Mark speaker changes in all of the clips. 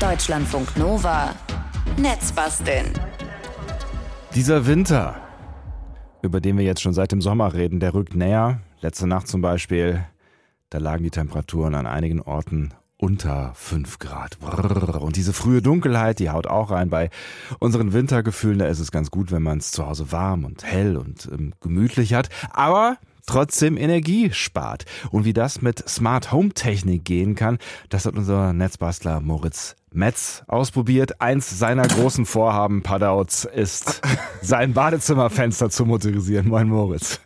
Speaker 1: Deutschlandfunk Nova. Netzbasteln.
Speaker 2: Dieser Winter, über den wir jetzt schon seit dem Sommer reden, der rückt näher. Letzte Nacht zum Beispiel, da lagen die Temperaturen an einigen Orten unter 5 Grad. Und diese frühe Dunkelheit, die haut auch rein. Bei unseren Wintergefühlen, da ist es ganz gut, wenn man es zu Hause warm und hell und ähm, gemütlich hat. Aber trotzdem Energie spart. Und wie das mit Smart Home Technik gehen kann, das hat unser Netzbastler Moritz Metz ausprobiert. Eins seiner großen Vorhaben, Padauts, ist sein Badezimmerfenster zu motorisieren. Moin Moritz.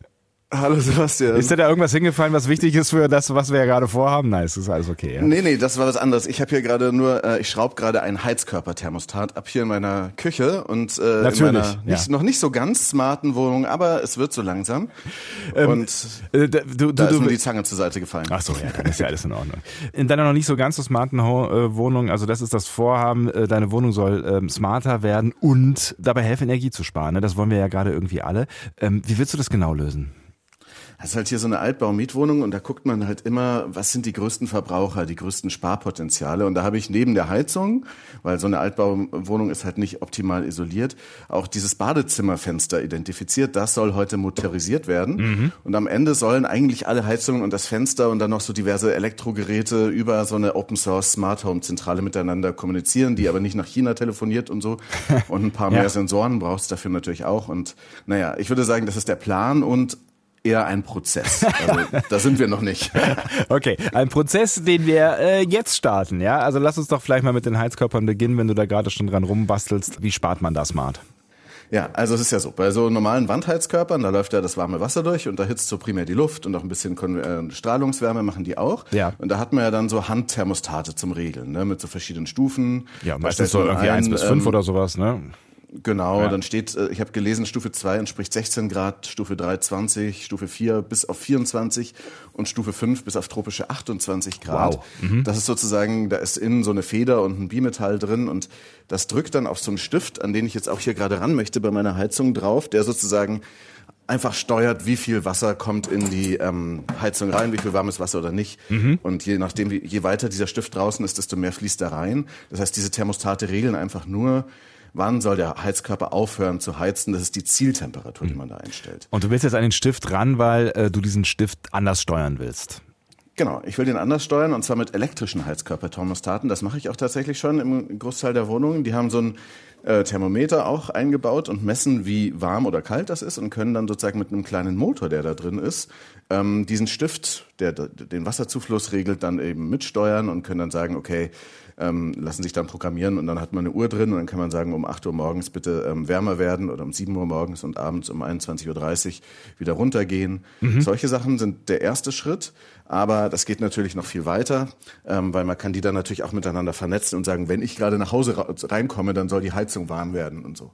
Speaker 3: Hallo Sebastian.
Speaker 2: Ist dir da irgendwas hingefallen, was wichtig ist für das, was wir ja gerade vorhaben? Nein, es ist alles okay. Ja?
Speaker 3: Nee, nee, das war was anderes. Ich habe hier gerade nur, äh, ich schraube gerade ein Heizkörperthermostat ab hier in meiner Küche und äh,
Speaker 2: Natürlich,
Speaker 3: in meiner nicht,
Speaker 2: ja.
Speaker 3: noch nicht so ganz smarten Wohnung, aber es wird so langsam.
Speaker 2: Ähm,
Speaker 3: und
Speaker 2: äh, da- du,
Speaker 3: da
Speaker 2: du,
Speaker 3: ist mir
Speaker 2: du,
Speaker 3: die Zange zur Seite gefallen.
Speaker 2: Ach so, ja, dann ist ja alles in Ordnung. In deiner noch nicht so ganz so smarten Ho äh, Wohnung, also das ist das Vorhaben, äh, deine Wohnung soll ähm, smarter werden und dabei helfen, Energie zu sparen. Ne? Das wollen wir ja gerade irgendwie alle. Ähm, wie willst du das genau lösen?
Speaker 3: Das ist halt hier so eine Altbau-Mietwohnung und da guckt man halt immer, was sind die größten Verbraucher, die größten Sparpotenziale. Und da habe ich neben der Heizung, weil so eine Altbauwohnung ist halt nicht optimal isoliert, auch dieses Badezimmerfenster identifiziert. Das soll heute motorisiert werden. Und am Ende sollen eigentlich alle Heizungen und das Fenster und dann noch so diverse Elektrogeräte über so eine Open Source Smart Home Zentrale miteinander kommunizieren, die aber nicht nach China telefoniert und so. Und ein paar
Speaker 2: Ja.
Speaker 3: mehr Sensoren brauchst du dafür natürlich auch. Und naja, ich würde sagen, das ist der Plan und eher ein Prozess. Also, da sind wir noch nicht.
Speaker 2: Okay, ein Prozess, den wir äh, jetzt starten, ja? Also lass uns doch vielleicht mal mit den Heizkörpern beginnen, wenn du da gerade schon dran rumbastelst. Wie spart man da smart?
Speaker 3: Ja, also es ist ja so, bei so normalen Wandheizkörpern, da läuft ja das warme Wasser durch und da hitzt so primär die Luft und auch ein bisschen Kon äh, Strahlungswärme machen die auch.
Speaker 2: Ja.
Speaker 3: Und da hat man ja dann so Handthermostate zum Regeln, ne, mit so verschiedenen Stufen.
Speaker 2: Ja, meistens so irgendwie
Speaker 3: ein,
Speaker 2: eins bis fünf
Speaker 3: ähm,
Speaker 2: oder sowas, ne?
Speaker 3: Genau,
Speaker 2: Ja.
Speaker 3: dann steht, äh, ich habe gelesen, Stufe 2 entspricht 16 Grad, Stufe 3 20, Stufe 4 bis auf 24 und Stufe 5 bis auf tropische 28 Grad.
Speaker 2: Wow. Mhm.
Speaker 3: Das ist sozusagen, da ist innen so eine Feder und ein Bimetall drin und das drückt dann auf so einen Stift, an den ich jetzt auch hier gerade ran möchte bei meiner Heizung drauf, der sozusagen einfach steuert, wie viel Wasser kommt in die ähm, Heizung rein, wie viel warmes Wasser oder nicht.
Speaker 2: Mhm.
Speaker 3: Und je nachdem, je weiter dieser Stift draußen ist, desto mehr fließt da rein. Das heißt, diese Thermostate regeln einfach nur, wann soll der Heizkörper aufhören zu heizen. Das ist die Zieltemperatur, die man da einstellt.
Speaker 2: Und du willst jetzt an den Stift ran, weil äh, du diesen Stift anders steuern willst.
Speaker 3: Genau, ich will den anders steuern und zwar mit elektrischen Heizkörperthermostaten. Das mache ich auch tatsächlich schon im Großteil der Wohnungen. Die haben so ein äh, Thermometer auch eingebaut und messen, wie warm oder kalt das ist und können dann sozusagen mit einem kleinen Motor, der da drin ist, ähm, diesen Stift, der den Wasserzufluss regelt, dann eben mitsteuern und können dann sagen, okay, ähm, lassen sich dann programmieren und dann hat man eine Uhr drin und dann kann man sagen, um 8 Uhr morgens bitte ähm, wärmer werden oder um 7 Uhr morgens und abends um 21.30 Uhr wieder runtergehen. Solche Sachen sind der erste Schritt, aber das geht natürlich noch viel weiter, ähm, weil man kann die dann natürlich auch miteinander vernetzen und sagen, wenn ich gerade nach Hause reinkomme, dann soll die Heizung warm werden und so.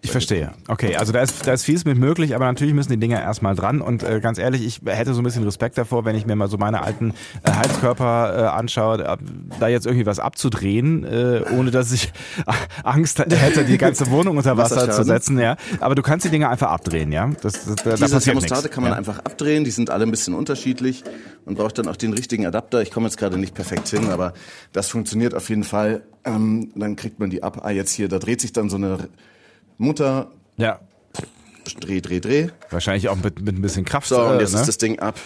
Speaker 2: Ich verstehe. Okay, also da ist, da ist vieles mit möglich, aber natürlich müssen die Dinger erstmal dran. Und äh, ganz ehrlich, ich hätte so ein bisschen Respekt davor, wenn ich mir mal so meine alten äh, Heizkörper äh, anschaue, äh, da jetzt irgendwie was abzudrehen, äh, ohne dass ich Angst hätte, die ganze Wohnung unter Wasser zu setzen. Ja, aber du kannst die Dinger einfach abdrehen, ja. Das, das, da, da
Speaker 3: Diese
Speaker 2: passiert
Speaker 3: Thermostate
Speaker 2: nichts.
Speaker 3: kann man
Speaker 2: ja.
Speaker 3: einfach abdrehen, die sind alle ein bisschen unterschiedlich und braucht dann auch den richtigen Adapter. Ich komme jetzt gerade nicht perfekt hin, aber das funktioniert auf jeden Fall. Ähm, dann kriegt man die ab. Ah, jetzt hier, da dreht sich dann so eine Mutter,
Speaker 2: Ja,
Speaker 3: dreh, dreh, dreh.
Speaker 2: wahrscheinlich auch mit, mit ein bisschen Kraft.
Speaker 3: So, und
Speaker 2: äh,
Speaker 3: jetzt
Speaker 2: ne?
Speaker 3: ist das Ding ab.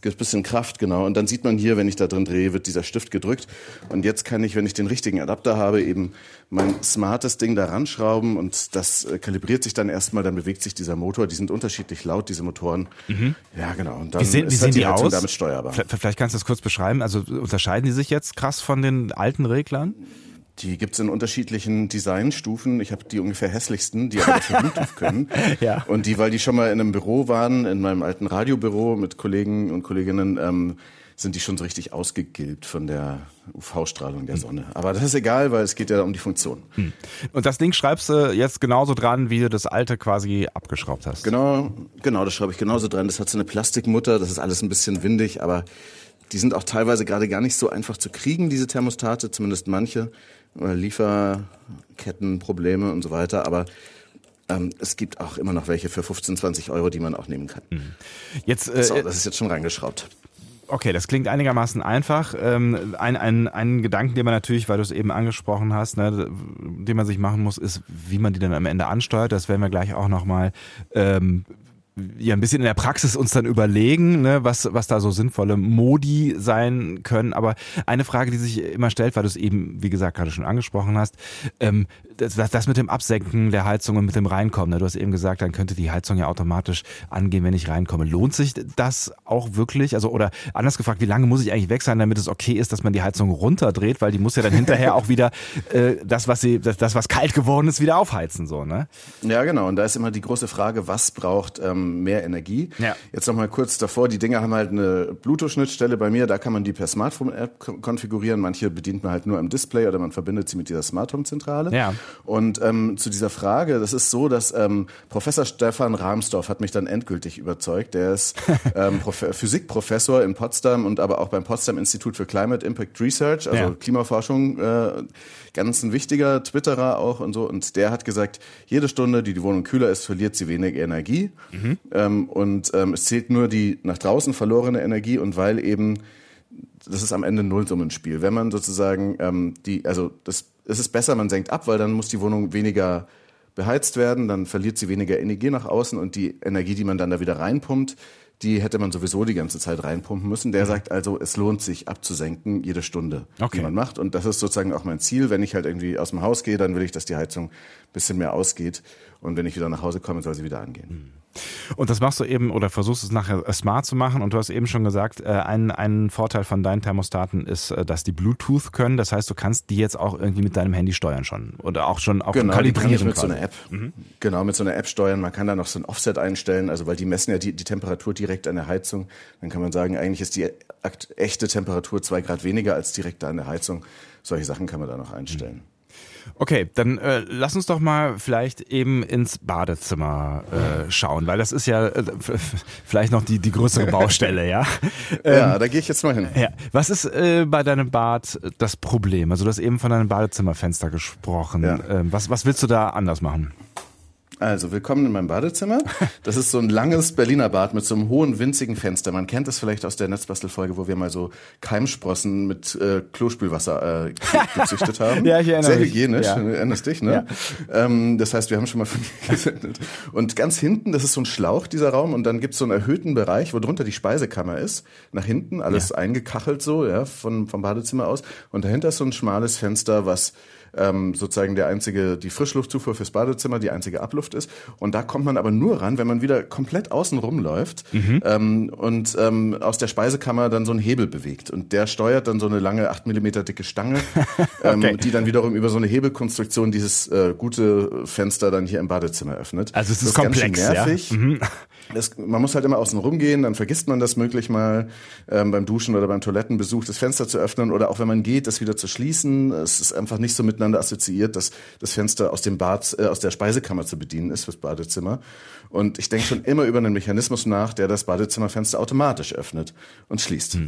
Speaker 3: Gibt ein bisschen Kraft, genau. Und dann sieht man hier, wenn ich da drin drehe, wird dieser Stift gedrückt. Und jetzt kann ich, wenn ich den richtigen Adapter habe, eben mein smartes Ding da ranschrauben und das äh, kalibriert sich dann erstmal, dann bewegt sich dieser Motor. Die sind unterschiedlich laut, diese Motoren. Ja, genau. Und dann
Speaker 2: Mhm. Wie sehen, wie
Speaker 3: ist
Speaker 2: sehen
Speaker 3: halt
Speaker 2: die
Speaker 3: Heizung
Speaker 2: aus?
Speaker 3: damit steuerbar.
Speaker 2: Vielleicht, vielleicht kannst du das kurz beschreiben. Also unterscheiden die sich jetzt krass von den alten Reglern?
Speaker 3: Die gibt's in unterschiedlichen Designstufen. Ich habe die ungefähr hässlichsten, die aber dafür Bluetooth können.
Speaker 2: Ja.
Speaker 3: Und die, weil die schon mal in einem Büro waren, in meinem alten Radiobüro mit Kollegen und Kolleginnen, ähm, sind die schon so richtig ausgegilbt von der UV-Strahlung der Sonne. Aber das ist egal, weil es geht ja um die Funktion.
Speaker 2: Und das Ding schreibst du jetzt genauso dran, wie du das alte quasi abgeschraubt hast.
Speaker 3: Genau, genau, das schreibe ich genauso dran. Das hat so eine Plastikmutter, das ist alles ein bisschen windig, aber die sind auch teilweise gerade gar nicht so einfach zu kriegen, diese Thermostate, zumindest manche. Oder Lieferkettenprobleme und so weiter. Aber ähm, es gibt auch immer noch welche für 15, 20 Euro, die man auch nehmen kann.
Speaker 2: Jetzt, äh,
Speaker 3: So, das ist jetzt schon reingeschraubt.
Speaker 2: Okay, das klingt einigermaßen einfach. Ähm, ein, ein, ein Gedanken, den man natürlich, weil du es eben angesprochen hast, ne, den man sich machen muss, ist, wie man die dann am Ende ansteuert. Das werden wir gleich auch nochmal ähm, ja ein bisschen in der Praxis uns dann überlegen, ne, was, was da so sinnvolle Modi sein können. Aber eine Frage, die sich immer stellt, weil du es eben, wie gesagt, gerade schon angesprochen hast, ähm, das, das mit dem Absenken der Heizung und mit dem Reinkommen. Ne? Du hast eben gesagt, dann könnte die Heizung ja automatisch angehen, wenn ich reinkomme. Lohnt sich das auch wirklich? Also, oder anders gefragt, wie lange muss ich eigentlich weg sein, damit es okay ist, dass man die Heizung runterdreht? Weil die muss ja dann hinterher auch wieder äh, das, was sie, das, das, was kalt geworden ist, wieder aufheizen, so, ne?
Speaker 3: Ja, genau. Und da ist immer die große Frage, was braucht ähm, mehr Energie?
Speaker 2: Ja.
Speaker 3: Jetzt nochmal kurz davor. Die Dinger haben halt eine Bluetooth-Schnittstelle bei mir. Da kann man die per Smartphone-App konfigurieren. Manche bedient man halt nur am Display oder man verbindet sie mit dieser Smart Home-Zentrale.
Speaker 2: Ja.
Speaker 3: Und ähm, zu dieser Frage, das ist so, dass ähm, Professor Stefan Rahmsdorf hat mich dann endgültig überzeugt. Der ist ähm, Prof Physikprofessor in Potsdam und aber auch beim Potsdam Institut für Climate Impact Research, also
Speaker 2: Ja.
Speaker 3: Klimaforschung, äh, ganz ein wichtiger Twitterer auch und so. Und der hat gesagt, jede Stunde, die die Wohnung kühler ist, verliert sie weniger Energie. Ähm, und ähm, es zählt nur die nach draußen verlorene Energie und weil eben das ist am Ende ein Nullsummenspiel. Wenn man sozusagen ähm, die, also das, es ist besser, man senkt ab, weil dann muss die Wohnung weniger beheizt werden, dann verliert sie weniger Energie nach außen und die Energie, die man dann da wieder reinpumpt, die hätte man sowieso die ganze Zeit reinpumpen müssen. Der sagt also, es lohnt sich abzusenken jede Stunde,
Speaker 2: Okay.
Speaker 3: die man macht. Und das ist sozusagen auch mein Ziel. Wenn ich halt irgendwie aus dem Haus gehe, dann will ich, dass die Heizung ein bisschen mehr ausgeht. Und wenn ich wieder nach Hause komme, soll sie wieder angehen.
Speaker 2: Und das machst du eben oder versuchst es nachher äh, smart zu machen. Und du hast eben schon gesagt, äh, ein, ein Vorteil von deinen Thermostaten ist, äh, dass die Bluetooth können. Das heißt, du kannst die jetzt auch irgendwie mit deinem Handy steuern schon. Oder auch schon auch
Speaker 3: Genau,
Speaker 2: kalibrieren.
Speaker 3: mit so einer App. Genau, mit so einer App steuern. Man kann da noch so ein Offset einstellen, also weil die messen ja die, die Temperatur direkt an der Heizung. Dann kann man sagen, eigentlich ist die echte Temperatur zwei Grad weniger als direkt da an der Heizung. Solche Sachen kann man da noch einstellen.
Speaker 2: Okay, dann äh, lass uns doch mal vielleicht eben ins Badezimmer äh, schauen, weil das ist ja äh, vielleicht noch die, die größere Baustelle, ja?
Speaker 3: ja, da gehe ich jetzt mal hin.
Speaker 2: Ja, was ist äh, bei deinem Bad das Problem? Also du hast eben von deinem Badezimmerfenster gesprochen.
Speaker 3: Ja.
Speaker 2: Ähm, was, was willst du da anders machen?
Speaker 3: Also, willkommen in meinem Badezimmer. Das ist so ein langes Berliner Bad mit so einem hohen, winzigen Fenster. Man kennt das vielleicht aus der Netzbastelfolge, wo wir mal so Keimsprossen mit äh, Klospülwasser äh, ge- gezüchtet haben.
Speaker 2: Ja, ich erinnere
Speaker 3: Sehr
Speaker 2: mich.
Speaker 3: hygienisch,
Speaker 2: Ja.
Speaker 3: du erinnerst dich, ne? Ähm, das heißt, wir haben schon mal von dir gesendet. Und ganz hinten, das ist so ein Schlauch, dieser Raum, und dann gibt's so einen erhöhten Bereich, wo drunter die Speisekammer ist. Nach hinten, alles eingekachelt so, ja, von, vom Badezimmer aus. Und dahinter ist so ein schmales Fenster, was ähm, sozusagen der einzige, die Frischluftzufuhr fürs Badezimmer, die einzige Abluft ist. Und da kommt man aber nur ran, wenn man wieder komplett außen rumläuft ähm, und ähm, aus der Speisekammer dann so einen Hebel bewegt. Und der steuert dann so eine lange 8 Millimeter dicke Stange, ähm,
Speaker 2: Okay.
Speaker 3: die dann wiederum über so eine Hebelkonstruktion dieses äh, gute Fenster dann hier im Badezimmer öffnet.
Speaker 2: Also es ist
Speaker 3: das ganz schön
Speaker 2: komplex, ja?
Speaker 3: nervig. Das, man muss halt immer außen rumgehen, dann vergisst man das möglich mal ähm, beim Duschen oder beim Toilettenbesuch, das Fenster zu öffnen oder auch wenn man geht, das wieder zu schließen. Es ist einfach nicht so miteinander assoziiert, dass das Fenster aus dem Bad, äh, aus der Speisekammer zu bedienen ist fürs Badezimmer. Und ich denke schon immer über einen Mechanismus nach, der das Badezimmerfenster automatisch öffnet und schließt.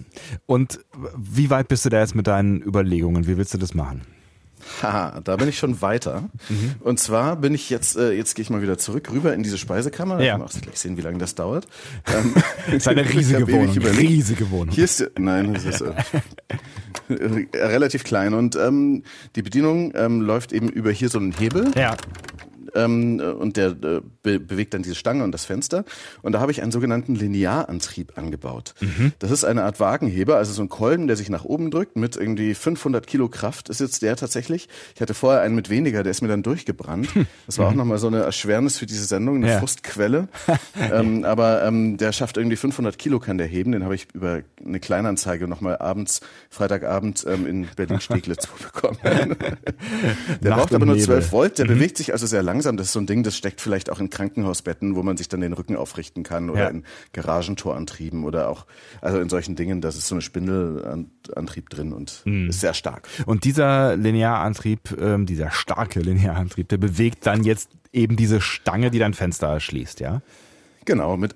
Speaker 2: Und wie weit bist du da jetzt mit deinen Überlegungen? Wie willst du das machen?
Speaker 3: Haha, da bin ich schon weiter.
Speaker 2: Mhm.
Speaker 3: Und zwar bin ich jetzt, äh, jetzt gehe ich mal wieder zurück rüber in diese Speisekammer.
Speaker 2: Ja.
Speaker 3: auch gleich sehen, wie lange das dauert. Ähm,
Speaker 2: Das ist eine riesige Wohnung. Riesige Wohnung.
Speaker 3: Hier ist, nein, das ist äh, relativ klein. Und ähm, die Bedienung ähm, läuft eben über hier so einen Hebel
Speaker 2: Ja.
Speaker 3: Ähm, und der äh, be bewegt dann diese Stange und das Fenster. Und da habe ich einen sogenannten Linearantrieb angebaut. Das ist eine Art Wagenheber, also so ein Kolben, der sich nach oben drückt mit irgendwie 500 Kilo Kraft ist jetzt der tatsächlich. Ich hatte vorher einen mit weniger, der ist mir dann durchgebrannt. Das war auch nochmal so eine Erschwernis für diese Sendung, eine
Speaker 2: Ja.
Speaker 3: Frustquelle. ähm, aber ähm, der schafft irgendwie 500 Kilo kann der heben. Den habe ich über eine Kleinanzeige nochmal abends, Freitagabend ähm, in Berlin-Steglitz bekommen. der
Speaker 2: Nacht
Speaker 3: braucht aber nur
Speaker 2: Nebel.
Speaker 3: 12 Volt, der bewegt sich also sehr langsam. Das ist so ein Ding, das steckt vielleicht auch in Krankenhausbetten, wo man sich dann den Rücken aufrichten kann oder
Speaker 2: Ja.
Speaker 3: in Garagentorantrieben oder auch, also in solchen Dingen, da ist so eine Spindelantrieb drin und ist sehr stark.
Speaker 2: Und dieser Linearantrieb, ähm, dieser starke Linearantrieb, der bewegt dann jetzt eben diese Stange, die dein Fenster schließt, ja?
Speaker 3: Genau, mit,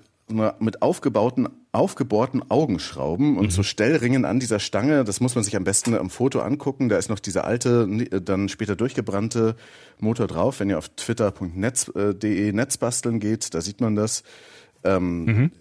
Speaker 3: mit aufgebauten, aufgebohrten Augenschrauben und so Stellringen an dieser Stange. Das muss man sich am besten am Foto angucken. Da ist noch dieser alte, äh, dann später durchgebrannte Motor drauf. Wenn ihr auf twitter.net.de Netzbasteln geht, da sieht man das. Ähm,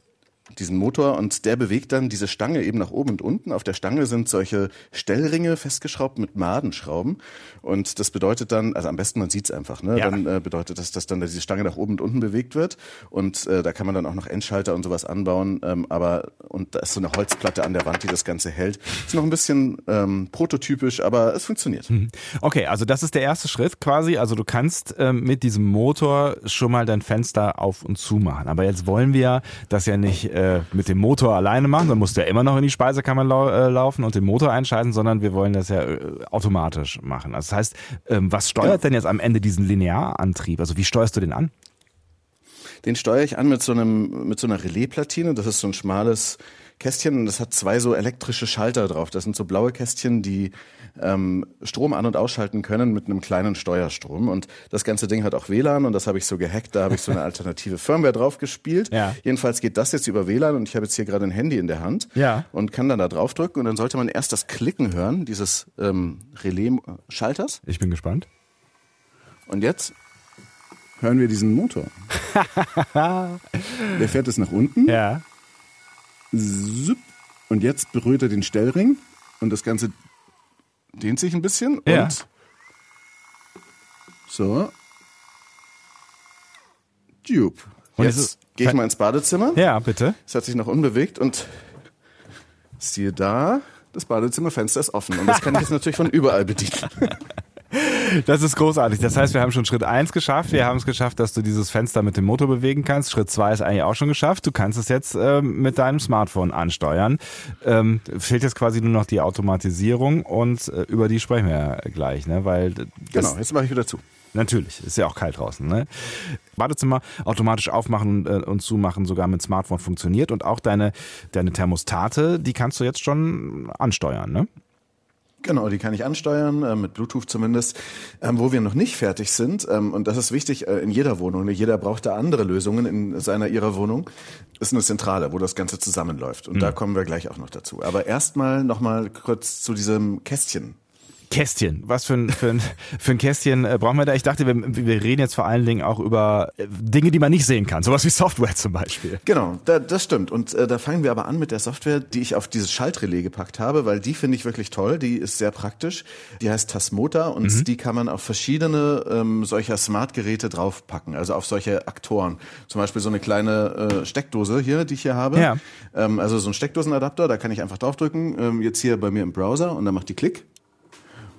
Speaker 3: diesen Motor und der bewegt dann diese Stange eben nach oben und unten. Auf der Stange sind solche Stellringe festgeschraubt mit Madenschrauben und das bedeutet dann, also am besten man sieht's einfach, ne?
Speaker 2: Ja.
Speaker 3: Dann äh, bedeutet das, dass dann diese Stange nach oben und unten bewegt wird und äh, da kann man dann auch noch Endschalter und sowas anbauen, ähm, aber und da ist so eine Holzplatte an der Wand, die das Ganze hält. Ist noch ein bisschen ähm, prototypisch, aber es funktioniert.
Speaker 2: Okay, also das ist der erste Schritt quasi. Also du kannst ähm, mit diesem Motor schon mal dein Fenster auf und zu machen. Aber jetzt wollen wir das ja nicht äh, mit dem Motor alleine machen, dann musst du ja immer noch in die Speisekammer lau äh, laufen und den Motor einschalten, sondern wir wollen das ja äh, automatisch machen. Also das heißt, ähm, was steuert denn jetzt am Ende diesen Linearantrieb? Also wie steuerst du den an?
Speaker 3: Den steuere ich an mit so einem mit so einer Relaiplatine. Das ist so ein schmales Kästchen und das hat zwei so elektrische Schalter drauf. Das sind so blaue Kästchen, die ähm, Strom an- und ausschalten können mit einem kleinen Steuerstrom. Und das ganze Ding hat auch WLAN und das habe ich so gehackt. Da habe ich so eine alternative Firmware drauf gespielt.
Speaker 2: Ja.
Speaker 3: Jedenfalls geht das jetzt über WLAN und ich habe jetzt hier gerade ein Handy in der Hand
Speaker 2: Ja.
Speaker 3: und kann dann da draufdrücken und dann sollte man erst das Klicken hören dieses ähm, Relais-Schalters.
Speaker 2: Ich bin gespannt.
Speaker 3: Und jetzt hören wir diesen Motor. Der fährt es nach unten.
Speaker 2: Ja.
Speaker 3: Und jetzt berührt er den Stellring und das Ganze dehnt sich ein bisschen.
Speaker 2: Ja.
Speaker 3: Und so. Jup.
Speaker 2: Und
Speaker 3: Jetzt gehe ich mal ins Badezimmer.
Speaker 2: Ja, bitte.
Speaker 3: Es hat sich noch unbewegt und siehe da, das Badezimmerfenster ist offen. Und das kann ich jetzt natürlich von überall bedienen.
Speaker 2: Das ist großartig. Das heißt, wir haben schon Schritt eins geschafft. Wir haben es geschafft, dass du dieses Fenster mit dem Motor bewegen kannst. Schritt zwei ist eigentlich auch schon geschafft. Du kannst es jetzt ähm, mit deinem Smartphone ansteuern. Ähm, fehlt jetzt quasi nur noch die Automatisierung und äh, über die sprechen wir ja gleich, ne? Weil
Speaker 3: Genau, jetzt mache ich wieder zu.
Speaker 2: Natürlich, ist ja auch kalt draußen. Ne? Badezimmer automatisch aufmachen äh, und zumachen, sogar mit Smartphone funktioniert. Und auch deine, deine Thermostate, die kannst du jetzt schon ansteuern. Ne?
Speaker 3: Genau, die kann ich ansteuern, äh, mit Bluetooth zumindest. Ähm, wo wir noch nicht fertig sind, ähm, und das ist wichtig äh, in jeder Wohnung, jeder braucht da andere Lösungen in seiner, ihrer Wohnung, ist eine Zentrale, wo das Ganze zusammenläuft. Und da kommen wir gleich auch noch dazu. Aber erstmal nochmal kurz zu diesem Kästchen.
Speaker 2: Kästchen. Was für ein, für ein, für ein Kästchen äh, brauchen wir da? Ich dachte, wir, wir reden jetzt vor allen Dingen auch über äh, Dinge, die man nicht sehen kann. Sowas wie Software zum Beispiel.
Speaker 3: Genau, da, das stimmt. Und äh, da fangen wir aber an mit der Software, die ich auf dieses Schaltrelais gepackt habe, weil die finde ich wirklich toll. Die ist sehr praktisch. Die heißt Tasmota und die kann man auf verschiedene ähm, solcher Smartgeräte draufpacken, also auf solche Aktoren. Zum Beispiel so eine kleine äh, Steckdose hier, die ich hier habe.
Speaker 2: Ja.
Speaker 3: Ähm, also so ein Steckdosenadapter, da kann ich einfach draufdrücken. Ähm, jetzt hier bei mir im Browser und dann macht die Klick.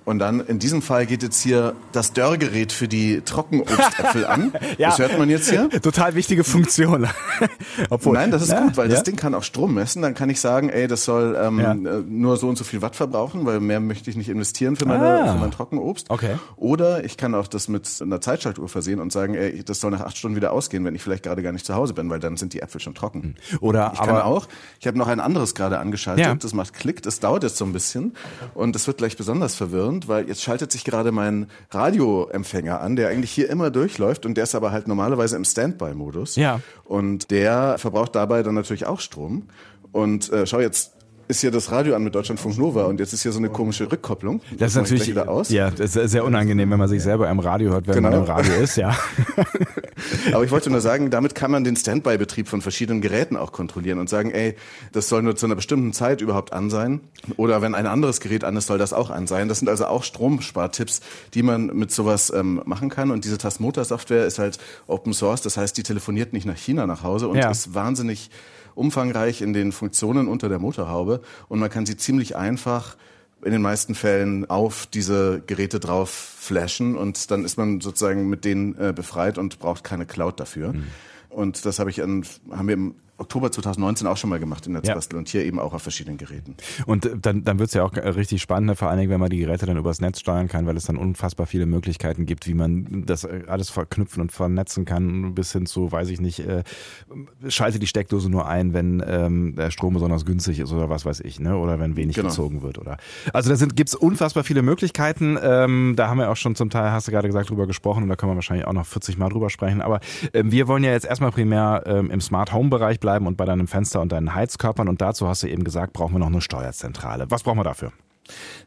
Speaker 3: Und dann in diesem Fall geht jetzt hier das Dörrgerät für die Trockenobstäpfel an. Das hört man jetzt hier.
Speaker 2: Total wichtige Funktion. Obwohl,
Speaker 3: Nein, das ist
Speaker 2: Ja,
Speaker 3: gut, weil
Speaker 2: ja.
Speaker 3: das Ding kann auch Strom messen. Dann kann ich sagen, ey, das soll ähm,
Speaker 2: Ja.
Speaker 3: äh, nur so und so viel Watt verbrauchen, weil mehr möchte ich nicht investieren für, meine,
Speaker 2: Ah.
Speaker 3: für mein Trockenobst.
Speaker 2: Okay.
Speaker 3: Oder ich kann auch das mit einer Zeitschaltuhr versehen und sagen, ey, das soll nach acht Stunden wieder ausgehen, wenn ich vielleicht gerade gar nicht zu Hause bin, weil dann sind die Äpfel schon trocken.
Speaker 2: Oder
Speaker 3: Ich kann
Speaker 2: aber
Speaker 3: auch, ich habe noch ein anderes gerade angeschaltet,
Speaker 2: Ja.
Speaker 3: das macht Klick, das dauert jetzt so ein bisschen und das wird gleich besonders verwirrend, weil jetzt schaltet sich gerade mein Radioempfänger an, der eigentlich hier immer durchläuft und der ist aber halt normalerweise im Standby-Modus.
Speaker 2: Ja.
Speaker 3: Und der verbraucht dabei dann natürlich auch Strom. Und äh, schau jetzt, ist hier das Radio an mit Deutschlandfunk Nova und jetzt ist hier so eine komische Rückkopplung.
Speaker 2: das ist natürlich
Speaker 3: wieder aus.
Speaker 2: ja, das ist sehr unangenehm, wenn man sich selber im Radio hört, wenn
Speaker 3: Genau.
Speaker 2: man im Radio ist, ja.
Speaker 3: Aber ich wollte nur sagen, damit kann man den Standby-Betrieb von verschiedenen Geräten auch kontrollieren und sagen, ey, das soll nur zu einer bestimmten Zeit überhaupt an sein. Oder wenn ein anderes Gerät an ist, soll das auch an sein. Das sind also auch Stromspartipps, die man mit sowas ähm, machen kann. Und diese Tasmota-Software ist halt Open Source. Das heißt, die telefoniert nicht nach China nach Hause und
Speaker 2: Ja.
Speaker 3: ist wahnsinnig umfangreich in den Funktionen unter der Motorhaube. Und man kann sie ziemlich einfach in den meisten Fällen auf diese Geräte drauf flashen und dann ist man sozusagen mit denen äh, befreit und braucht keine Cloud dafür. Und das habe ich an, haben wir im Oktober 2019 auch schon mal gemacht in Netzbastel und hier eben auch auf verschiedenen Geräten.
Speaker 2: Und äh, dann, dann wird's ja auch äh, richtig spannend, ne? vor allen Dingen, wenn man die Geräte dann übers Netz steuern kann, weil es dann unfassbar viele Möglichkeiten gibt, wie man das äh, alles verknüpfen und vernetzen kann, bis hin zu, weiß ich nicht, äh, schalte die Steckdose nur ein, wenn ähm, der Strom besonders günstig ist oder was weiß ich, ne? oder wenn wenig
Speaker 3: Genau.
Speaker 2: gezogen wird. oder. Also da sind, gibt's unfassbar viele Möglichkeiten. Ähm, da haben wir auch schon zum Teil, hast du gerade gesagt, drüber gesprochen und da können wir wahrscheinlich auch noch 40 Mal drüber sprechen. Aber ähm, wir wollen ja jetzt erstmal primär ähm, im Smart Home Bereich bleiben und bei deinem Fenster und deinen Heizkörpern und dazu hast du eben gesagt, brauchen wir noch eine Steuerzentrale. Was brauchen wir dafür?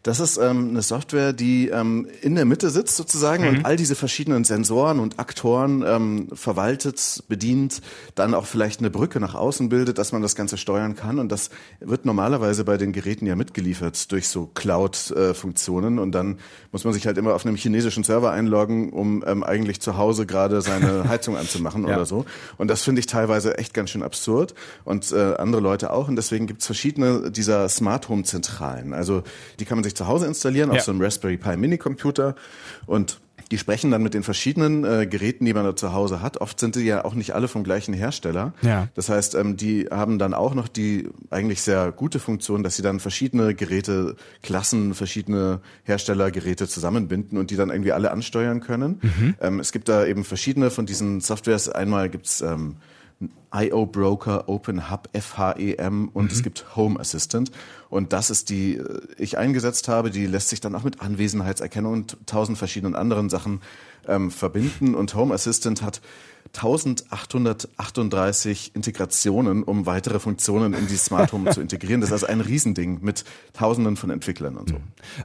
Speaker 3: Das ist ähm, eine Software, die ähm, in der Mitte sitzt sozusagen mhm. und all diese verschiedenen Sensoren und Aktoren ähm, verwaltet, bedient, dann auch vielleicht eine Brücke nach außen bildet, dass man das Ganze steuern kann. Und das wird normalerweise bei den Geräten ja mitgeliefert durch so Cloud-Funktionen. Und dann muss man sich halt immer auf einem chinesischen Server einloggen, um ähm, eigentlich zu Hause gerade seine Heizung anzumachen ja. oder so. Und das finde ich teilweise echt ganz schön absurd und äh, andere Leute auch. Und deswegen gibt es verschiedene dieser Smart Home Zentralen. Also die kann man sich zu Hause installieren ja. auf so einem Raspberry Pi Mini Computer und die sprechen dann mit den verschiedenen äh, Geräten, die man da zu Hause hat. Oft sind die ja auch nicht alle vom gleichen Hersteller. Ja. Das heißt, ähm, die haben dann auch noch die eigentlich sehr gute Funktion, dass sie dann verschiedene Geräte, Klassen, verschiedene Herstellergeräte zusammenbinden und die dann irgendwie alle ansteuern können. Mhm. Ähm, es gibt da eben verschiedene von diesen Softwares. Einmal gibt's ähm, IO Broker, Open Hub, FHEM und mhm. es gibt Home Assistant. Und das ist die, äh, ich eingesetzt habe, die lässt sich dann auch mit Anwesenheitserkennung und tausend verschiedenen anderen Sachen ähm, verbinden. Und Home Assistant hat 1838 Integrationen, um weitere Funktionen in die Smart Home zu integrieren. Das ist also ein Riesending mit Tausenden von Entwicklern und so.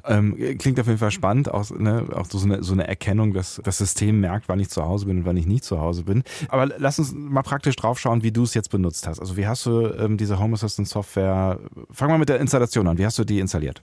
Speaker 2: Ähm, klingt auf jeden Fall spannend, auch, ne, auch so, eine, so eine Erkennung, dass das System merkt, wann ich zu Hause bin und wann ich nicht zu Hause bin. Aber lass uns mal praktisch drauf schauen, wie du es jetzt benutzt hast. Also wie hast du ähm, diese Home Assistant Software, fang mal mit der Installation an, wie hast du die installiert?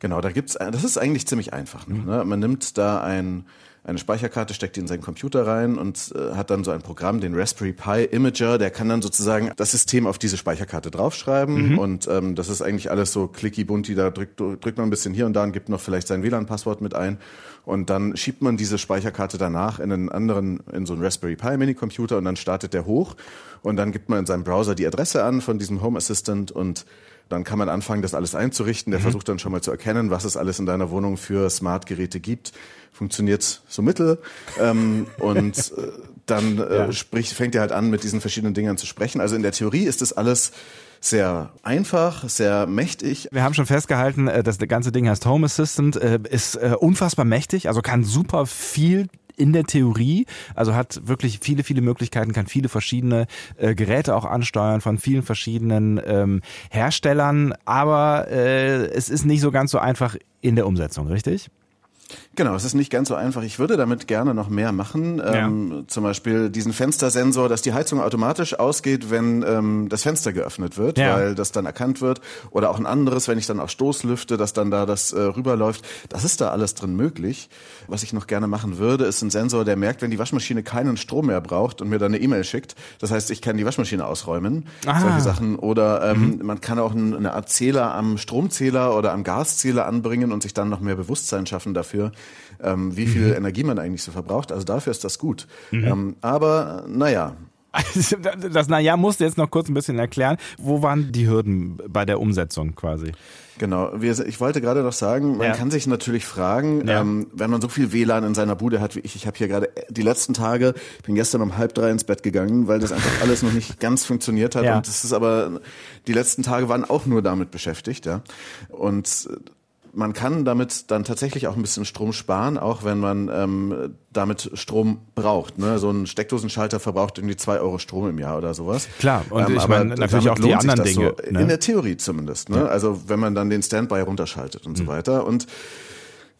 Speaker 3: Genau, da gibt's, das ist eigentlich ziemlich einfach. Ne? Man nimmt da ein eine Speicherkarte, steckt die in seinen Computer rein und äh, hat dann so ein Programm, den Raspberry Pi Imager, der kann dann sozusagen das System auf diese Speicherkarte draufschreiben. Mhm. und ähm, das ist eigentlich alles so clicky bunti, da drückt, drückt man ein bisschen hier und da und gibt noch vielleicht sein WLAN-Passwort mit ein. Und dann schiebt man diese Speicherkarte danach in einen anderen, in so einen Raspberry Pi Mini-Computer und dann startet der hoch. Und dann gibt man in seinem Browser die Adresse an von diesem Home Assistant und dann kann man anfangen, das alles einzurichten. Der mhm. versucht dann schon mal zu erkennen, was es alles in deiner Wohnung für Smart-Geräte gibt. Funktioniert so mittel. Ähm, und äh, dann äh, ja. sprich, fängt er halt an, mit diesen verschiedenen Dingern zu sprechen. Also in der Theorie ist das alles sehr einfach, sehr mächtig.
Speaker 2: Wir haben schon festgehalten, äh, das ganze Ding heißt Home Assistant, äh, ist äh, unfassbar mächtig, also kann super viel in der Theorie, also hat wirklich viele, viele Möglichkeiten, kann viele verschiedene äh, Geräte auch ansteuern von vielen verschiedenen ähm, Herstellern, aber äh, es ist nicht so ganz so einfach in der Umsetzung, richtig?
Speaker 3: Genau, es ist nicht ganz so einfach. Ich würde damit gerne noch mehr machen. Ja. Ähm, zum Beispiel diesen Fenstersensor, dass die Heizung automatisch ausgeht, wenn ähm, das Fenster geöffnet wird, ja. weil das dann erkannt wird. Oder auch ein anderes, wenn ich dann auf Stoß lüfte, dass dann da das äh, rüberläuft. Das ist da alles drin möglich. Was ich noch gerne machen würde, ist ein Sensor, der merkt, wenn die Waschmaschine keinen Strom mehr braucht und mir dann eine E-Mail schickt. Das heißt, ich kann die Waschmaschine ausräumen. Aha. Solche Sachen. Oder ähm, mhm. man kann auch eine Art Zähler am Stromzähler oder am Gaszähler anbringen und sich dann noch mehr Bewusstsein schaffen dafür ähm, wie viel mhm. Energie man eigentlich so verbraucht. Also dafür ist das gut. Mhm. Ähm, aber naja,
Speaker 2: das Naja musst du jetzt noch kurz ein bisschen erklären. Wo waren die Hürden bei der Umsetzung quasi?
Speaker 3: Genau, ich wollte gerade noch sagen, man ja. kann sich natürlich fragen, ja. ähm, wenn man so viel WLAN in seiner Bude hat wie ich, ich habe hier gerade die letzten Tage, bin gestern um halb drei ins Bett gegangen, weil das einfach alles noch nicht ganz funktioniert hat ja. und das ist aber, die letzten Tage waren auch nur damit beschäftigt, ja. Und man kann damit dann tatsächlich auch ein bisschen Strom sparen, auch wenn man ähm, damit Strom braucht. Ne? So ein Steckdosenschalter verbraucht irgendwie zwei Euro Strom im Jahr oder sowas.
Speaker 2: Klar, und ähm, ich meine natürlich auch die anderen Dinge.
Speaker 3: So, ne? In der Theorie zumindest. Ne? Ja. Also wenn man dann den Standby runterschaltet und mhm. so weiter. Und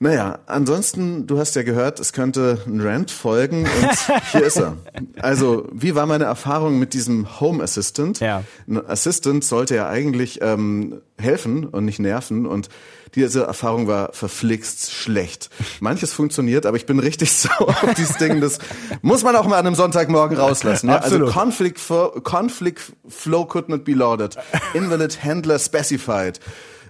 Speaker 3: naja, ansonsten, du hast ja gehört, es könnte ein Rant folgen und hier ist er. Also, wie war meine Erfahrung mit diesem Home Assistant? Ja. Ein Assistant sollte ja eigentlich ähm, helfen und nicht nerven und diese Erfahrung war verflixt schlecht. Manches funktioniert, aber ich bin richtig sauer auf dieses Ding. Das muss man auch mal an einem Sonntagmorgen rauslassen. Ja? Also Conflict, Conflict Flow could not be loaded. Invalid Handler specified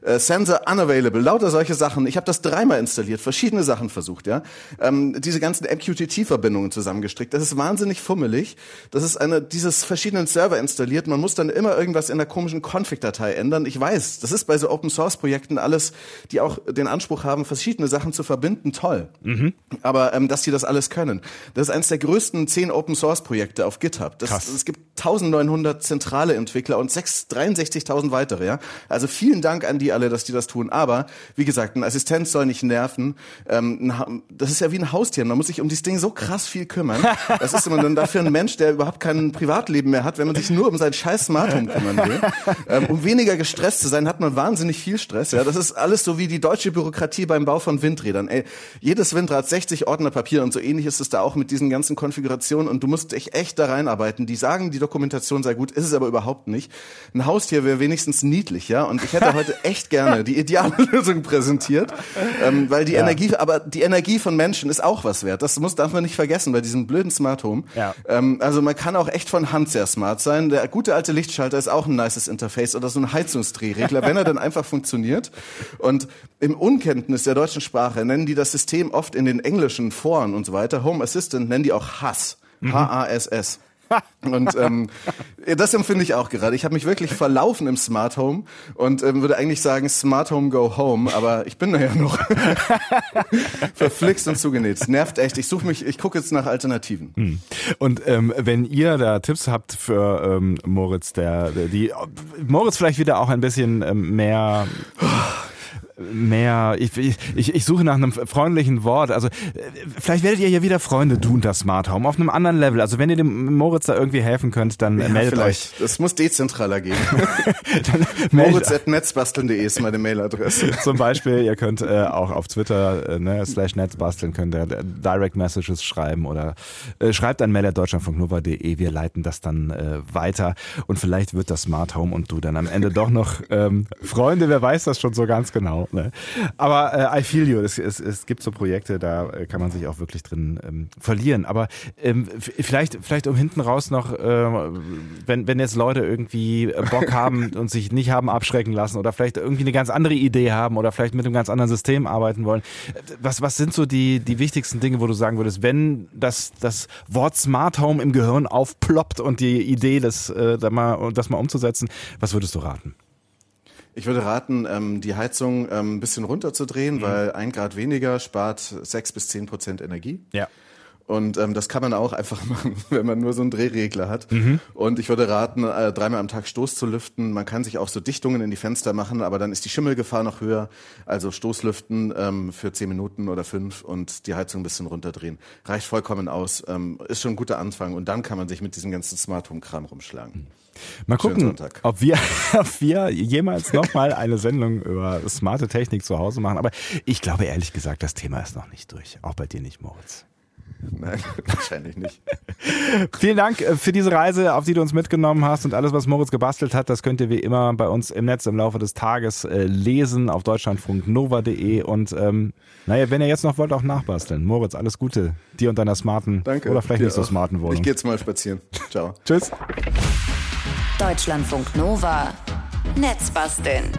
Speaker 3: äh, Sensor unavailable, lauter solche Sachen. Ich habe das dreimal installiert, verschiedene Sachen versucht, ja. Ähm, diese ganzen MQTT-Verbindungen zusammengestrickt. Das ist wahnsinnig fummelig. Das ist eine dieses verschiedenen Server installiert. Man muss dann immer irgendwas in der komischen Config-Datei ändern. Ich weiß, das ist bei so Open-Source-Projekten alles, die auch den Anspruch haben, verschiedene Sachen zu verbinden, toll. Mhm. Aber ähm, dass die das alles können. Das ist eines der größten zehn Open-Source-Projekte auf GitHub. Das, Krass. Es gibt 1900 zentrale Entwickler und 63.000 weitere, ja. Also vielen Dank an die alle, dass die das tun. Aber wie gesagt, ein Assistent soll nicht nerven. Ähm, das ist ja wie ein Haustier. Man muss sich um dieses Ding so krass viel kümmern. Das ist immer dann dafür ein Mensch, der überhaupt kein Privatleben mehr hat, wenn man sich nur um sein scheiß Smart Home kümmern will. Ähm, um weniger gestresst zu sein, hat man wahnsinnig viel Stress. Ja, das ist alles so wie die deutsche Bürokratie beim Bau von Windrädern. Ey, jedes Windrad 60 Ordner Papier und so ähnlich ist es da auch mit diesen ganzen Konfigurationen und du musst dich echt da reinarbeiten. Die sagen, die Dokumentation sei gut, ist es aber überhaupt nicht. Ein Haustier wäre wenigstens niedlich, ja. Und ich hätte heute echt gerne die ideale Lösung präsentiert, ähm, weil die ja. Energie, aber die Energie von Menschen ist auch was wert. Das muss darf man nicht vergessen bei diesem blöden Smart Home. Ja. Ähm, also man kann auch echt von Hand sehr smart sein. Der gute alte Lichtschalter ist auch ein nices Interface oder so ein Heizungsdrehregler, wenn er dann einfach funktioniert. Und im Unkenntnis der deutschen Sprache nennen die das System oft in den englischen Foren und so weiter, Home Assistant, nennen die auch Hass. H-A-S-S. Und ähm, das empfinde ich auch gerade. Ich habe mich wirklich verlaufen im Smart Home und ähm, würde eigentlich sagen Smart Home Go Home, aber ich bin da ja noch verflixt und zugenäht. Nervt echt. Ich suche mich, ich gucke jetzt nach Alternativen. Hm.
Speaker 2: Und ähm, wenn ihr da Tipps habt für ähm, Moritz, der, der die Moritz vielleicht wieder auch ein bisschen ähm, mehr mehr, ich, ich, ich suche nach einem freundlichen Wort. Also vielleicht werdet ihr ja wieder Freunde tun, das Smart Home, auf einem anderen Level. Also wenn ihr dem Moritz da irgendwie helfen könnt, dann ja, meldet vielleicht.
Speaker 3: euch. Das muss dezentraler gehen. Moritz.netzbasteln.de ist meine Mailadresse.
Speaker 2: Zum Beispiel, ihr könnt äh, auch auf Twitter äh, ne, slash netzbasteln, könnt ihr Direct Messages schreiben oder äh, schreibt an mail.deutschlandfunknova.de. Wir leiten das dann äh, weiter und vielleicht wird das Smart Home und du dann am Ende doch noch ähm, Freunde, wer weiß das schon so ganz genau. Ne? Aber äh, I feel you. Es, es, es gibt so Projekte, da äh, kann man sich auch wirklich drin ähm, verlieren. Aber ähm, vielleicht, vielleicht um hinten raus noch, äh, wenn, wenn jetzt Leute irgendwie äh, Bock haben und sich nicht haben abschrecken lassen oder vielleicht irgendwie eine ganz andere Idee haben oder vielleicht mit einem ganz anderen System arbeiten wollen. Was, was sind so die, die wichtigsten Dinge, wo du sagen würdest, wenn das, das Wort Smart Home im Gehirn aufploppt und die Idee, das, äh, das, mal, das mal umzusetzen, was würdest du raten?
Speaker 3: Ich würde raten, ähm, die Heizung ähm, ein bisschen runterzudrehen, mhm. weil ein Grad weniger spart sechs bis zehn Prozent Energie.
Speaker 2: Ja.
Speaker 3: Und ähm, das kann man auch einfach machen, wenn man nur so einen Drehregler hat. Mhm. Und ich würde raten, äh, dreimal am Tag Stoß zu lüften. Man kann sich auch so Dichtungen in die Fenster machen, aber dann ist die Schimmelgefahr noch höher. Also Stoßlüften ähm, für zehn Minuten oder fünf und die Heizung ein bisschen runterdrehen. Reicht vollkommen aus. Ähm, ist schon ein guter Anfang. Und dann kann man sich mit diesem ganzen Smart Home Kram rumschlagen. Mhm.
Speaker 2: Mal gucken, ob wir, ob wir jemals nochmal eine Sendung über smarte Technik zu Hause machen. Aber ich glaube ehrlich gesagt, das Thema ist noch nicht durch. Auch bei dir nicht, Moritz.
Speaker 3: Nein, wahrscheinlich nicht.
Speaker 2: Vielen Dank äh, für diese Reise, auf die du uns mitgenommen hast und alles, was Moritz gebastelt hat, das könnt ihr wie immer bei uns im Netz im Laufe des Tages äh, lesen auf deutschlandfunknova.de und ähm, naja, wenn ihr jetzt noch wollt, auch nachbasteln. Moritz, alles Gute dir und deiner smarten
Speaker 3: Danke,
Speaker 2: oder vielleicht nicht so smarten Wohnung.
Speaker 3: Ich gehe jetzt mal spazieren. Ciao.
Speaker 2: Tschüss.
Speaker 1: Deutschlandfunk Nova. Netzbasteln.